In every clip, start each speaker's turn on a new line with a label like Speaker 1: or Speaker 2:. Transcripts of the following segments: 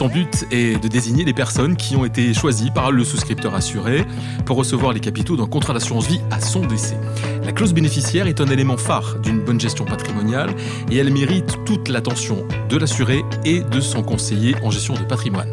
Speaker 1: Son but est de désigner les personnes qui ont été choisies par le souscripteur assuré pour recevoir les capitaux d'un contrat d'assurance vie à son décès. La clause bénéficiaire est un élément phare d'une bonne gestion patrimoniale et elle mérite toute l'attention de l'assuré et de son conseiller en gestion de patrimoine.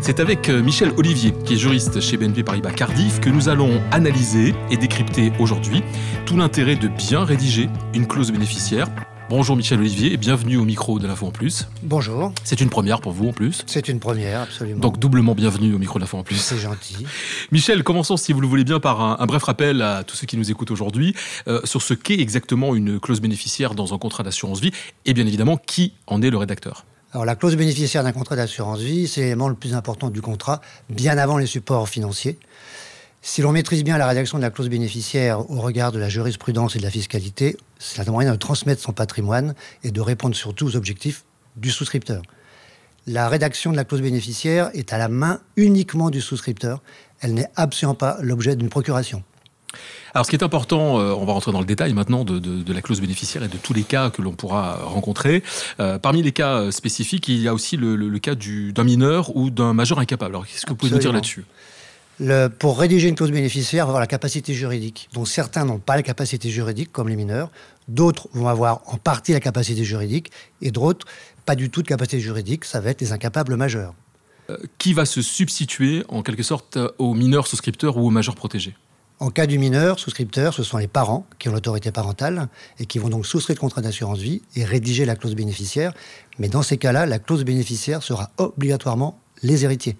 Speaker 1: C'est avec euh, Michel Olivier, qui est juriste chez BNP Paribas Cardiff, que nous allons analyser et décrypter aujourd'hui tout l'intérêt de bien rédiger une clause bénéficiaire Bonjour Michel Olivier et bienvenue au micro de l'Info en Plus.
Speaker 2: Bonjour.
Speaker 1: C'est une première pour vous en plus.
Speaker 2: C'est une première, absolument.
Speaker 1: Donc doublement bienvenue au micro de l'Info en Plus.
Speaker 2: C'est gentil.
Speaker 1: Michel, commençons si vous le voulez bien par un, bref rappel à tous ceux qui nous écoutent aujourd'hui euh, sur ce qu'est exactement une clause bénéficiaire dans un contrat d'assurance vie et bien évidemment qui en est le rédacteur.
Speaker 2: Alors la clause bénéficiaire d'un contrat d'assurance vie, c'est l'élément le plus important du contrat, bien avant les supports financiers. Si l'on maîtrise bien la rédaction de la clause bénéficiaire au regard de la jurisprudence et de la fiscalité, c'est un moyen de transmettre son patrimoine et de répondre surtout aux objectifs du souscripteur. La rédaction de la clause bénéficiaire est à la main uniquement du souscripteur. Elle n'est absolument pas l'objet d'une procuration.
Speaker 1: Alors, ce qui est important, euh, on va rentrer dans le détail maintenant de, la clause bénéficiaire et de tous les cas que l'on pourra rencontrer. Euh, parmi les cas euh, spécifiques, il y a aussi le, cas d'un mineur ou d'un majeur incapable. Alors, qu'est-ce que vous pouvez nous dire là-dessus?
Speaker 2: Pour rédiger une clause bénéficiaire, faut avoir la capacité juridique. Donc certains n'ont pas la capacité juridique, comme les mineurs. D'autres vont avoir en partie la capacité juridique et d'autres pas du tout de capacité juridique. Ça va être les incapables majeurs.
Speaker 1: Euh, qui va se substituer en quelque sorte aux mineurs souscripteurs ou aux majeurs protégés?
Speaker 2: En cas du mineur souscripteur, ce sont les parents qui ont l'autorité parentale et qui vont donc souscrire le contrat d'assurance vie et rédiger la clause bénéficiaire. Mais dans ces cas-là, la clause bénéficiaire sera obligatoirement les héritiers.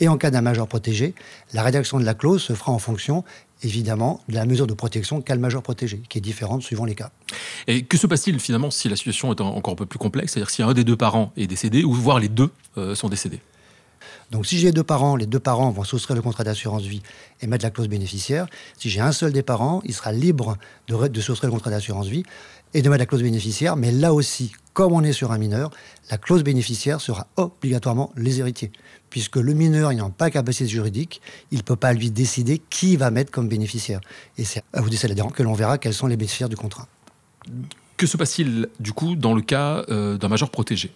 Speaker 2: Et en cas d'un majeur protégé, la rédaction de la clause se fera en fonction, évidemment, de la mesure de protection qu'a le majeur protégé, qui est différente suivant les cas.
Speaker 1: Et que se passe-t-il finalement si la situation est encore un peu plus complexe, c'est-à-dire si un des deux parents est décédé, ou voire les deux euh, sont décédés?
Speaker 2: Donc si j'ai deux parents, les deux parents vont souscrire le contrat d'assurance vie et mettre la clause bénéficiaire. Si j'ai un seul des parents, il sera libre de, de souscrire le contrat d'assurance vie et de mettre la clause bénéficiaire. Mais là aussi, comme on est sur un mineur, la clause bénéficiaire sera obligatoirement les héritiers. Puisque le mineur n'ayant pas capacité juridique, il ne peut pas lui décider qui va mettre comme bénéficiaire. Et c'est à vous décider que l'on verra quels sont les bénéficiaires du contrat.
Speaker 1: Que se passe-t-il du coup dans le cas euh, d'un majeur protégé?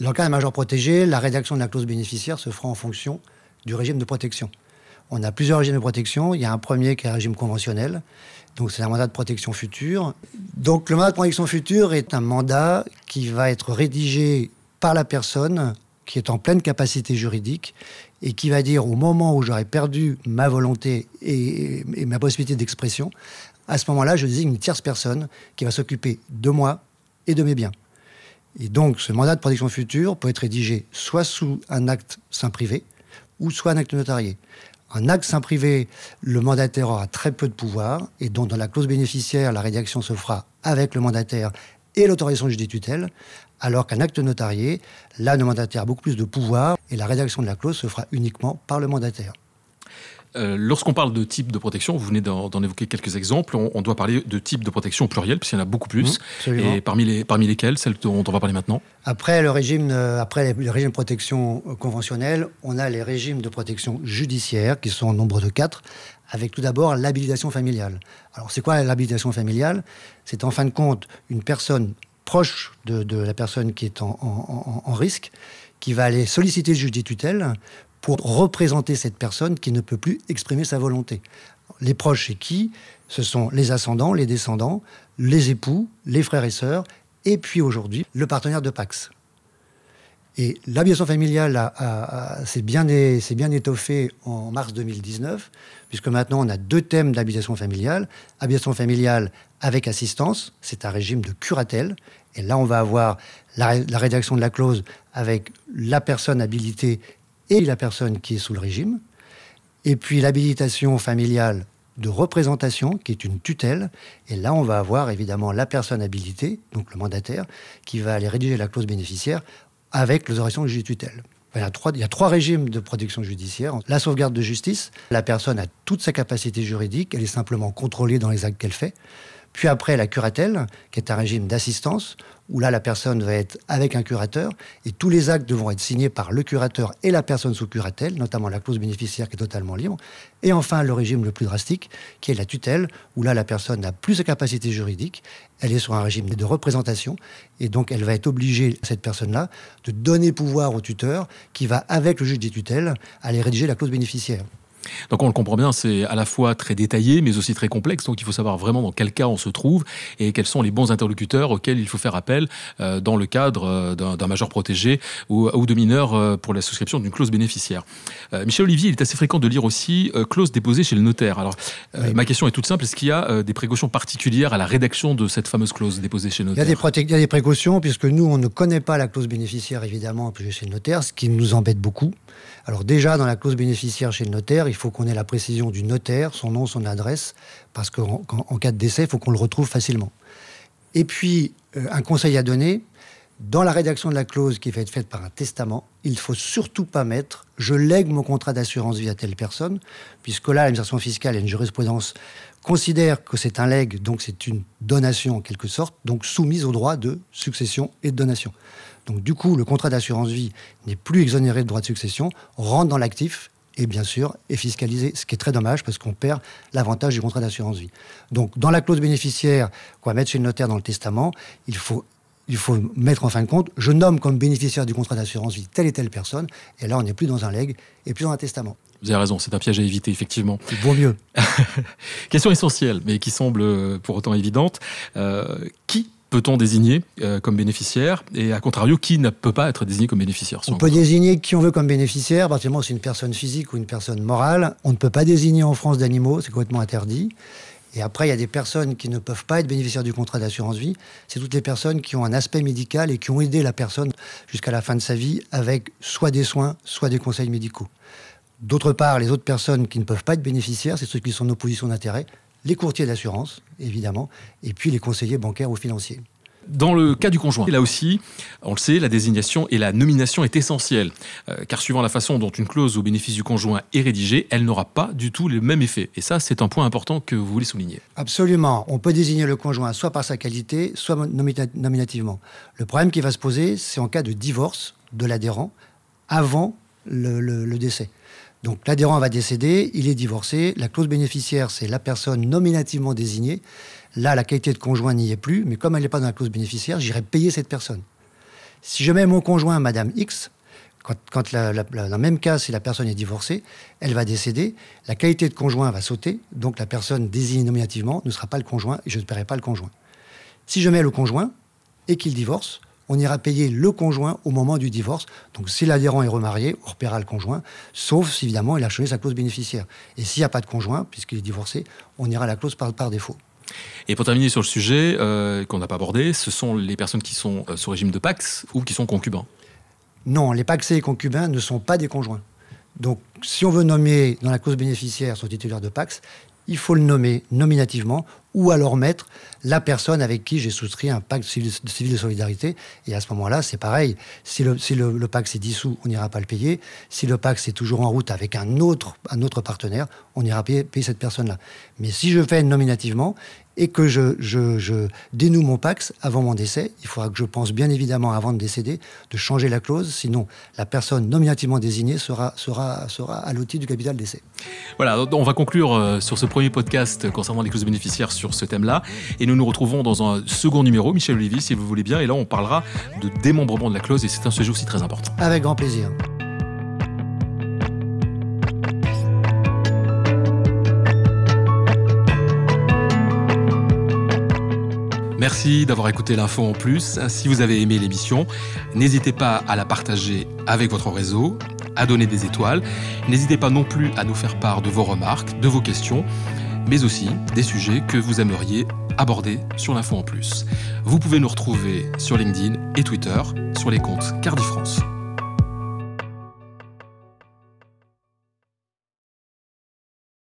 Speaker 2: Dans le cas d'un majeur protégé, la rédaction de la clause bénéficiaire se fera en fonction du régime de protection. On a plusieurs régimes de protection. Il y a un premier qui est un régime conventionnel donc c'est un mandat de protection future. Donc le mandat de protection future est un mandat qui va être rédigé par la personne qui est en pleine capacité juridique et qui va dire au moment où j'aurai perdu ma volonté et, ma possibilité d'expression, à ce moment-là, je désigne une tierce personne qui va s'occuper de moi et de mes biens. Et donc ce mandat de protection future peut être rédigé soit sous un acte saint privé ou soit un acte notarié. Un acte saint privé, le mandataire aura très peu de pouvoir, et donc dans la clause bénéficiaire, la rédaction se fera avec le mandataire et l'autorisation du tutelles, alors qu'un acte notarié, là, le mandataire a beaucoup plus de pouvoir, et la rédaction de la clause se fera uniquement par le mandataire.
Speaker 1: Euh, lorsqu'on parle de type de protection, vous venez d'en évoquer quelques exemples, on, doit parler de type de protection pluriel, puisqu'il y en a beaucoup plus. Mmh, et parmi, les, parmi lesquels, celles dont on va parler maintenant
Speaker 2: Après le régime, euh, après le régime de protection euh, conventionnelle, on a les régimes de protection judiciaire, qui sont au nombre de quatre, avec tout d'abord l'habilitation familiale. Alors c'est quoi l'habilitation familiale? C'est en fin de compte une personne proche de, la personne qui est en, en risque, qui va aller solliciter le juge des tutelles pour représenter cette personne qui ne peut plus exprimer sa volonté. Les proches, c'est qui Ce sont les ascendants, les descendants, les époux, les frères et sœurs, et puis aujourd'hui, le partenaire de Pax. Et l'habitation familiale s'est bien, étoffée en mars 2019, puisque maintenant on a deux thèmes d'habitation familiale. Habitation familiale avec assistance, c'est un régime de curatelle. Et là, on va avoir la rédaction de la clause avec la personne habilitée et la personne qui est sous le régime, et puis l'habilitation familiale de représentation, qui est une tutelle. Et là, on va avoir évidemment la personne habilitée, donc le mandataire, qui va aller rédiger la clause bénéficiaire avec l'autorisation du juge tutelle. Il y, a trois, il y a trois régimes de protection judiciaire. La sauvegarde de justice, la personne a toute sa capacité juridique, elle est simplement contrôlée dans les actes qu'elle fait. Puis après, la curatelle, qui est un régime d'assistance, où là, la personne va être avec un curateur, et tous les actes devront être signés par le curateur et la personne sous curatelle, notamment la clause bénéficiaire qui est totalement libre. Et enfin, le régime le plus drastique, qui est la tutelle, où là, la personne n'a plus de capacité juridique, elle est sur un régime de représentation, et donc elle va être obligée, cette personne-là, de donner pouvoir au tuteur, qui va, avec le juge des tutelles, aller rédiger la clause bénéficiaire.
Speaker 1: Donc on le comprend bien, c'est à la fois très détaillé, mais aussi très complexe. Donc il faut savoir vraiment dans quel cas on se trouve et quels sont les bons interlocuteurs auxquels il faut faire appel euh, dans le cadre euh, d'un majeur protégé ou, de mineur euh, pour la souscription d'une clause bénéficiaire. Michel Olivier, il est assez fréquent de lire aussi clause déposée chez le notaire. Alors ma question est toute simple, est-ce qu'il y a des précautions particulières à la rédaction de cette fameuse clause déposée chez le notaire
Speaker 2: il y, a des il y a des précautions puisque nous, on ne connaît pas la clause bénéficiaire évidemment chez le notaire, ce qui nous embête beaucoup. Alors déjà, dans la clause bénéficiaire chez le notaire, il faut qu'on ait la précision du notaire, son nom, son adresse, parce qu'en cas de décès, il faut qu'on le retrouve facilement. Et puis, euh, un conseil à donner, dans la rédaction de la clause qui va être faite par un testament, il ne faut surtout pas mettre « je lègue mon contrat d'assurance vie à telle personne », puisque là, l'administration fiscale et une jurisprudence considère que c'est un legs, donc c'est une donation en quelque sorte, donc soumise au droit de succession et de donation. Donc du coup, le contrat d'assurance vie n'est plus exonéré de droit de succession, rentre dans l'actif et bien sûr est fiscalisé, ce qui est très dommage parce qu'on perd l'avantage du contrat d'assurance vie. Donc dans la clause bénéficiaire qu'on va mettre chez le notaire dans le testament, il faut, il faut mettre en fin de compte, je nomme comme bénéficiaire du contrat d'assurance vie telle et telle personne, et là on n'est plus dans un leg et plus dans un testament.
Speaker 1: Vous avez raison, c'est un piège à éviter, effectivement.
Speaker 2: Vaut mieux.
Speaker 1: Question essentielle, mais qui semble pour autant évidente. Euh, qui peut-on désigner euh, comme bénéficiaire et à contrario, qui ne peut pas être désigné comme bénéficiaire
Speaker 2: On peut désigner qui on veut comme bénéficiaire, à partir du moment où c'est une personne physique ou une personne morale. On ne peut pas désigner en France d'animaux, c'est complètement interdit. Et après, il y a des personnes qui ne peuvent pas être bénéficiaires du contrat d'assurance vie. C'est toutes les personnes qui ont un aspect médical et qui ont aidé la personne jusqu'à la fin de sa vie avec soit des soins, soit des conseils médicaux. D'autre part, les autres personnes qui ne peuvent pas être bénéficiaires, c'est ceux qui sont en opposition d'intérêt, les courtiers d'assurance, évidemment, et puis les conseillers bancaires ou financiers.
Speaker 1: Dans le cas du conjoint, là aussi, on le sait, la désignation et la nomination est essentielle, euh, car suivant la façon dont une clause au bénéfice du conjoint est rédigée, elle n'aura pas du tout le même effet. Et ça, c'est un point important que vous voulez souligner.
Speaker 2: Absolument. On peut désigner le conjoint soit par sa qualité, soit nominativement. Le problème qui va se poser, c'est en cas de divorce de l'adhérent avant le décès. Donc l'adhérent va décéder, il est divorcé, la clause bénéficiaire, c'est la personne nominativement désignée. Là, la qualité de conjoint n'y est plus, mais comme elle n'est pas dans la clause bénéficiaire, j'irai payer cette personne. Si je mets mon conjoint, Madame X, dans le même cas, si la personne est divorcée, elle va décéder, la qualité de conjoint va sauter, donc la personne désignée nominativement ne sera pas le conjoint et je ne paierai pas le conjoint. Si je mets le conjoint et qu'il divorce, on ira payer le conjoint au moment du divorce. Donc si l'adhérent est remarié, on repaiera le conjoint, sauf si évidemment il a changé sa clause bénéficiaire. Et s'il n'y a pas de conjoint, puisqu'il est divorcé, on ira à la clause par, défaut.
Speaker 1: Et pour terminer sur le sujet euh, qu'on n'a pas abordé, ce sont les personnes qui sont euh, sous régime de Pax ou qui sont concubins?
Speaker 2: Non, les Paxés et concubins ne sont pas des conjoints. Donc, si on veut nommer dans la clause bénéficiaire son titulaire de Pax, il faut le nommer nominativement ou alors mettre la personne avec qui j'ai souscrit un pacte civil de solidarité. Et à ce moment-là, c'est pareil. Si le, si le, pacte s'est dissous, on n'ira pas le payer. Si le pacte est toujours en route avec un autre, un autre partenaire, on ira payer, payer cette personne-là. Mais si je fais nominativement et que je, dénoue mon Pax avant mon décès, il faudra que je pense bien évidemment avant de décéder de changer la clause, sinon la personne nominativement désignée sera, sera, sera allotie du capital décès.
Speaker 1: Voilà, on va conclure euh, sur ce premier podcast concernant les clauses bénéficiaires ce thème-là. Et nous nous retrouvons dans un second numéro, Michel Olivier, si vous voulez bien. Et là, on parlera de démembrement de la clause et c'est un sujet aussi très important.
Speaker 2: Avec grand plaisir.
Speaker 1: Merci d'avoir écouté l'info en plus. Si vous avez aimé l'émission, n'hésitez pas à la partager avec votre réseau, à donner des étoiles. N'hésitez pas non plus à nous faire part de vos remarques, de vos questions, mais aussi des sujets que vous aimeriez aborder sur l'info en plus. Vous pouvez nous retrouver sur LinkedIn et Twitter sur les comptes Cardifrance. France.